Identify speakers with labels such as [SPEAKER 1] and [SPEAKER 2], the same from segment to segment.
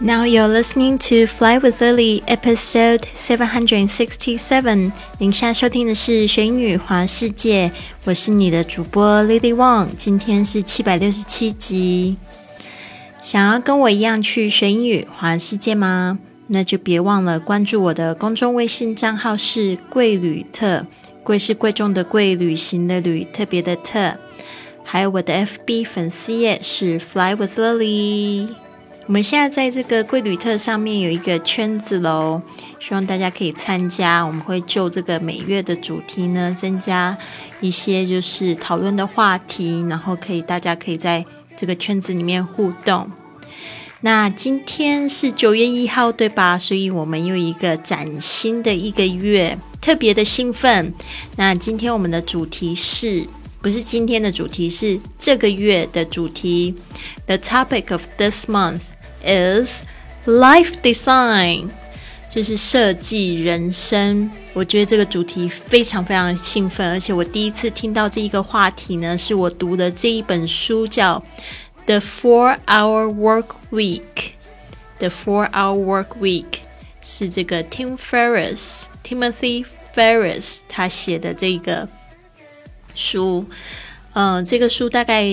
[SPEAKER 1] Now you're listening to Fly with Lily, episode seven hundred and sixty-seven. 您现在收听的是《学英语环世界》，我是你的主播 Lily Wang。今天是七百六十七集。想要跟我一样去学英语环世界吗？那就别忘了关注我的公众微信账号是贵旅特，贵是贵重的贵，旅行的旅，特别的特。还有我的 FB 粉丝页是 Fly with Lily。我们现在在这个贵旅特上面有一个圈子喽，希望大家可以参加。我们会就这个每月的主题呢，增加一些就是讨论的话题，然后可以大家可以在这个圈子里面互动。那今天是九月一号，对吧？所以我们有一个崭新的一个月，特别的兴奋。那今天我们的主题是。不是今天的主题，是这个月的主题。The topic of this month is life design，就是设计人生。我觉得这个主题非常非常兴奋，而且我第一次听到这一个话题呢，是我读的这一本书叫《The Four Hour Work Week》。The Four Hour Work Week 是这个 Tim Ferriss Timothy Ferriss 他写的这个。书，嗯，这个书大概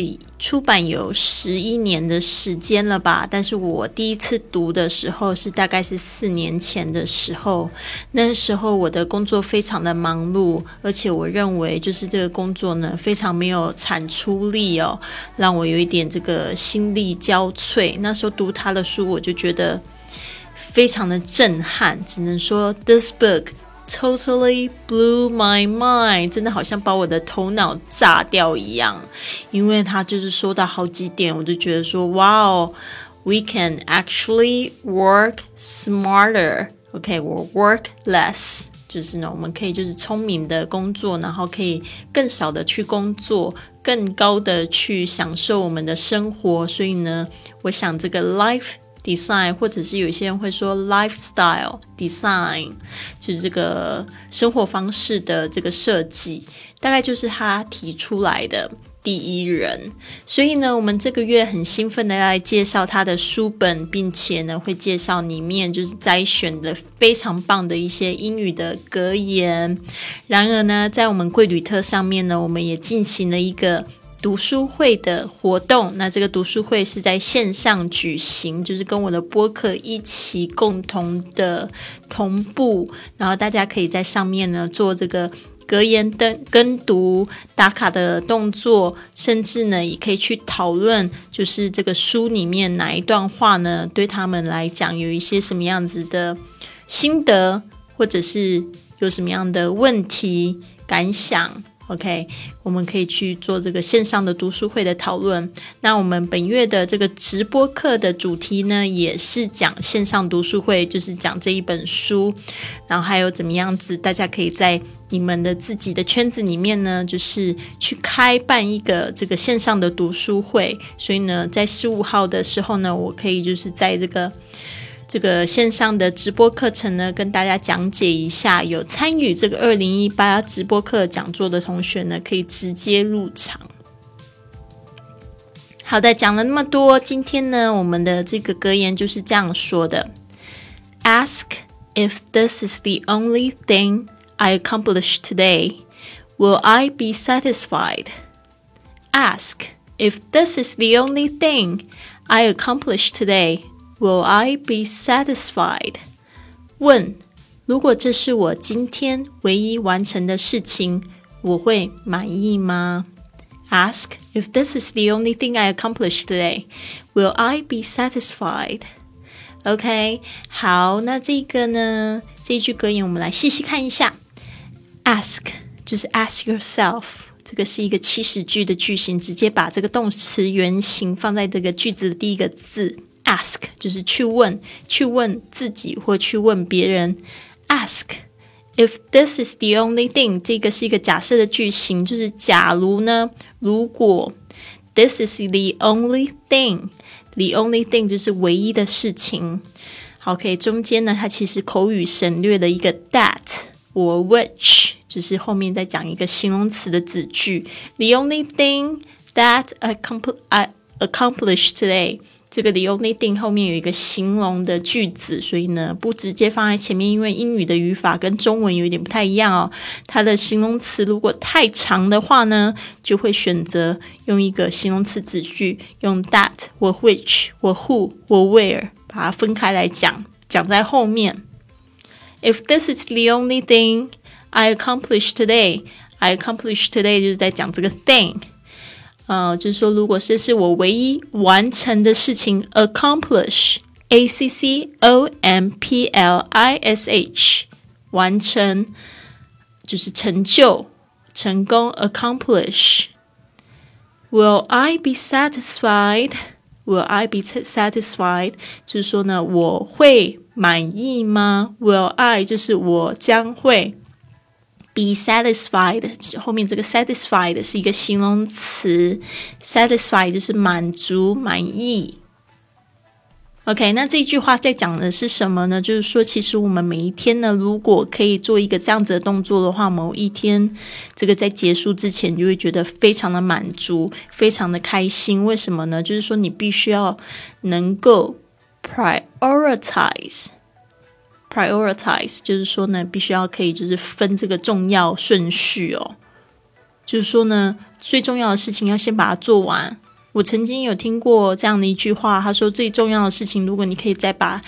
[SPEAKER 1] 出版有十一年的时间了吧。但是我第一次读的时候是大概是四年前的时候，那时候我的工作非常的忙碌，而且我认为就是这个工作呢非常没有产出力哦，让我有一点这个心力交瘁。那时候读他的书，我就觉得非常的震撼，只能说 this book。Totally blew my mind，真的好像把我的头脑炸掉一样，因为他就是说到好几点，我就觉得说，哇哦，we can actually work smarter。OK，我 work less，就是呢，我们可以就是聪明的工作，然后可以更少的去工作，更高的去享受我们的生活。所以呢，我想这个 life。design，或者是有些人会说 lifestyle design，就是这个生活方式的这个设计，大概就是他提出来的第一人。所以呢，我们这个月很兴奋的来介绍他的书本，并且呢，会介绍里面就是摘选的非常棒的一些英语的格言。然而呢，在我们贵旅特上面呢，我们也进行了一个。读书会的活动，那这个读书会是在线上举行，就是跟我的播客一起共同的同步，然后大家可以在上面呢做这个格言的跟读打卡的动作，甚至呢也可以去讨论，就是这个书里面哪一段话呢对他们来讲有一些什么样子的心得，或者是有什么样的问题感想。OK，我们可以去做这个线上的读书会的讨论。那我们本月的这个直播课的主题呢，也是讲线上读书会，就是讲这一本书。然后还有怎么样子，大家可以在你们的自己的圈子里面呢，就是去开办一个这个线上的读书会。所以呢，在十五号的时候呢，我可以就是在这个。这个线上的直播课程呢，跟大家讲解一下。有参与这个二零一八直播课讲座的同学呢，可以直接入场。好的，讲了那么多，今天呢，我们的这个格言就是这样说的：Ask if this is the only thing I accomplish today, will I be satisfied? Ask if this is the only thing I accomplish today. Will I be satisfied？问：如果这是我今天唯一完成的事情，我会满意吗？Ask if this is the only thing I accomplished today. Will I be satisfied? OK，好，那这个呢？这句格言我们来细细看一下。Ask 就是 ask yourself，这个是一个祈使句的句型，直接把这个动词原形放在这个句子的第一个字。 Ask 就是去问，去问自己或去问别人。Ask if this is the only thing，这个是一个假设的句型，就是假如呢，如果 this is the only thing，the only thing 就是唯一的事情。好，OK，中间呢，它其实口语省略了一个 that 或 which，就是后面再讲一个形容词的子句。The only thing that I accomplished today。 这个 the only thing 后面有一个形容的句子，所以呢不直接放在前面，因为英语的语法跟中文有一点不太一样哦。它的形容词如果太长的话呢，就会选择用一个形容词子句，用 that 或 which 或 who 或 where 把它分开来讲，讲在后面。If this is the only thing I accomplish today, I accomplish today 就是在讲这个 thing。呃，就是说，如果这是我唯一完成的事情，accomplish，a c c o m p l i s h，完成就是成就、成功，accomplish。Will I be satisfied? Will I be satisfied? 就是说呢，我会满意吗？Will I 就是我将会。 Be satisfied 后面这个 satisfied 是一个形容词，satisfied 就是满足、满意。OK，那这句话在讲的是什么呢？就是说，其实我们每一天呢，如果可以做一个这样子的动作的话，某一天这个在结束之前就会觉得非常的满足，非常的开心。为什么呢？就是说，你必须要能够 prioritize。Prioritize 就是说呢，必须要可以就是分这个重要顺序哦。就是说呢，最重要的事情要先把它做完。我曾经有听过这样的一句话，他说最重要的事情，如果你可以再把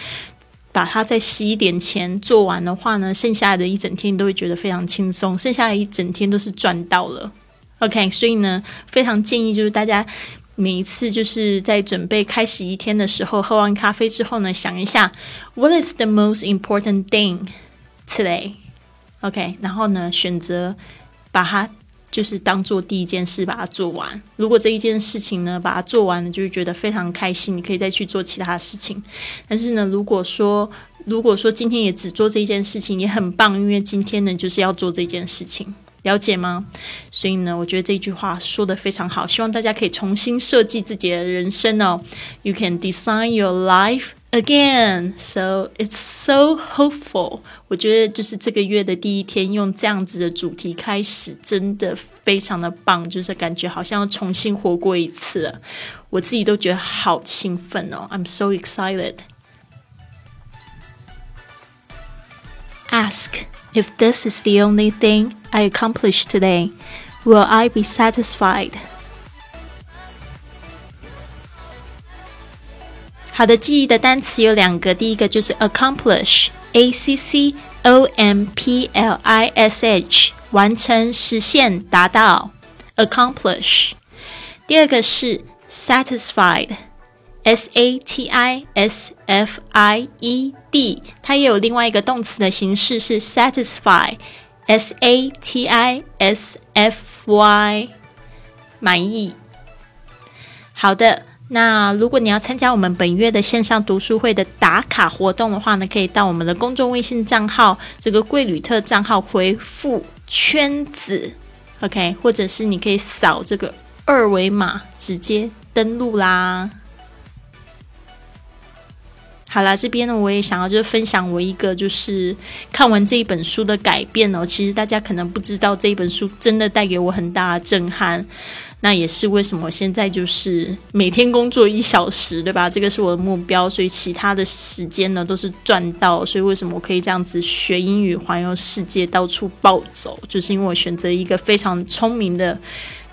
[SPEAKER 1] 把它在十一点前做完的话呢，剩下的一整天都会觉得非常轻松，剩下的一整天都是赚到了。OK，所以呢，非常建议就是大家。每一次就是在准备开始一天的时候，喝完咖啡之后呢，想一下，What is the most important thing today？OK，然后呢，选择把它就是当做第一件事把它做完。如果这一件事情呢把它做完了，就是觉得非常开心，你可以再去做其他事情。但是呢，如果说如果说今天也只做这一件事情，也很棒，因为今天呢就是要做这件事情。了解吗？所以呢，我觉得这句话说的非常好，希望大家可以重新设计自己的人生哦。You can design your life again, so it's so hopeful。我觉得就是这个月的第一天，用这样子的主题开始，真的非常的棒，就是感觉好像要重新活过一次，我自己都觉得好兴奋哦。I'm so excited. Ask. If this is the only thing I accomplish today, will I be satisfied? 好的，记忆的单词有两个，第一个就是 accomplish，a c c o m p l i s h，完成、实现、达到，accomplish。第二个是 satisfied。 S A T I S F I E D，它也有另外一个动词的形式是 satisfy，S A T I S F Y，满意。好的，那如果你要参加我们本月的线上读书会的打卡活动的话呢，可以到我们的公众微信账号这个贵旅特账号回复圈子，OK，或者是你可以扫这个二维码直接登录啦。好啦，这边呢，我也想要就是分享我一个就是看完这一本书的改变哦。其实大家可能不知道，这一本书真的带给我很大的震撼。那也是为什么现在就是每天工作一小时，对吧？这个是我的目标，所以其他的时间呢都是赚到。所以为什么我可以这样子学英语、环游世界、到处暴走，就是因为我选择一个非常聪明的。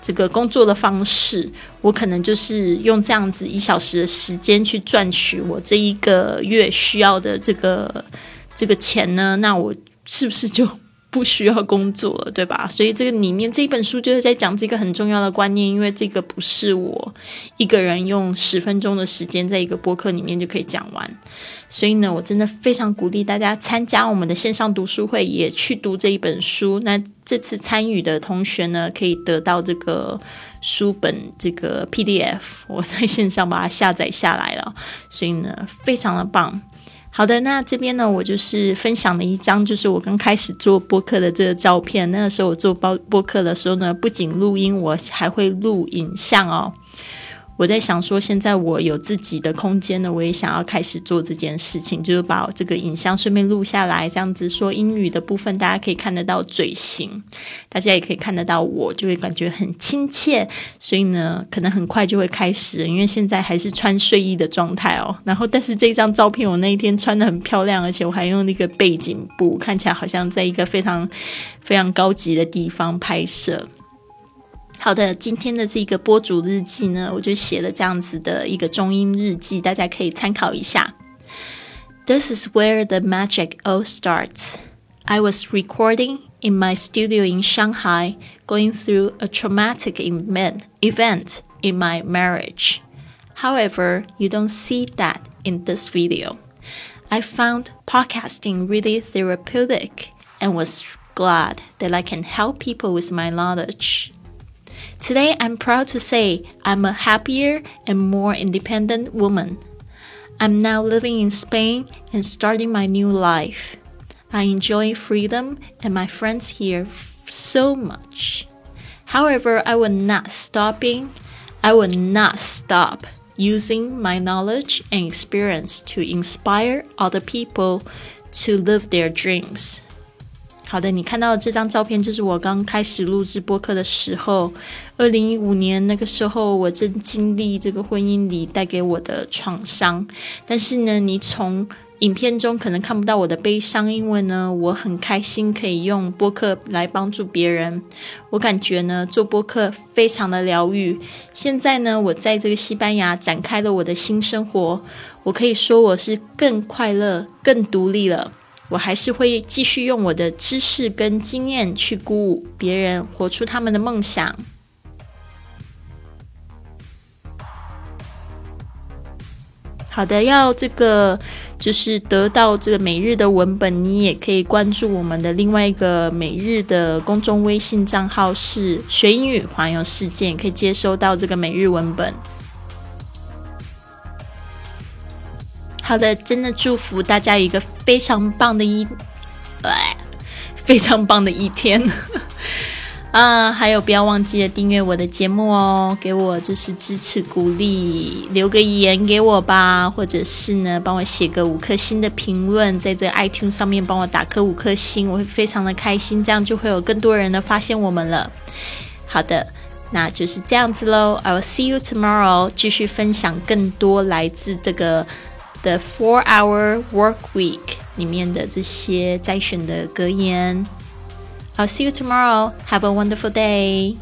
[SPEAKER 1] 这个工作的方式，我可能就是用这样子一小时的时间去赚取我这一个月需要的这个这个钱呢？那我是不是就？不需要工作了，对吧？所以这个里面这一本书就是在讲这个很重要的观念，因为这个不是我一个人用十分钟的时间在一个播客里面就可以讲完。所以呢，我真的非常鼓励大家参加我们的线上读书会，也去读这一本书。那这次参与的同学呢，可以得到这个书本这个 PDF，我在线上把它下载下来了，所以呢，非常的棒。好的，那这边呢，我就是分享了一张，就是我刚开始做播客的这个照片。那个时候我做播播客的时候呢，不仅录音，我还会录影像哦。我在想说，现在我有自己的空间了，我也想要开始做这件事情，就是把这个影像顺便录下来，这样子说英语的部分，大家可以看得到嘴型，大家也可以看得到我，就会感觉很亲切。所以呢，可能很快就会开始，因为现在还是穿睡衣的状态哦。然后，但是这张照片我那一天穿的很漂亮，而且我还用那个背景布，看起来好像在一个非常非常高级的地方拍摄。好的，今天的这个播主日记呢，我就写了这样子的一个中英日记，大家可以参考一下。This is where the magic all starts. I was recording in my studio in Shanghai, going through a traumatic event event in my marriage. However, you don't see that in this video. I found podcasting really therapeutic and was glad that I can help people with my knowledge. Today, I'm proud to say I'm a happier and more independent woman. I'm now living in Spain and starting my new life. I enjoy freedom and my friends here so much. However, I will not stopping. I will not stop using my knowledge and experience to inspire other people to live their dreams. 好的，你看到这张照片就是我刚开始录制播客的时候，二零一五年那个时候，我正经历这个婚姻里带给我的创伤。但是呢，你从影片中可能看不到我的悲伤，因为呢，我很开心可以用播客来帮助别人。我感觉呢，做播客非常的疗愈。现在呢，我在这个西班牙展开了我的新生活，我可以说我是更快乐、更独立了。我还是会继续用我的知识跟经验去鼓舞别人，活出他们的梦想。好的，要这个就是得到这个每日的文本，你也可以关注我们的另外一个每日的公众微信账号是学英语环游世界，可以接收到这个每日文本。好的，真的祝福大家一个非常棒的一，非常棒的一天 啊！还有，不要忘记了订阅我的节目哦，给我就是支持鼓励，留个言给我吧，或者是呢，帮我写个五颗星的评论，在这 iTunes 上面帮我打颗五颗星，我会非常的开心，这样就会有更多人的发现我们了。好的，那就是这样子喽，I will see you tomorrow，继续分享更多来自这个。The Four-Hour Work Week 里面的这些摘选的格言。I'll see you tomorrow. Have a wonderful day.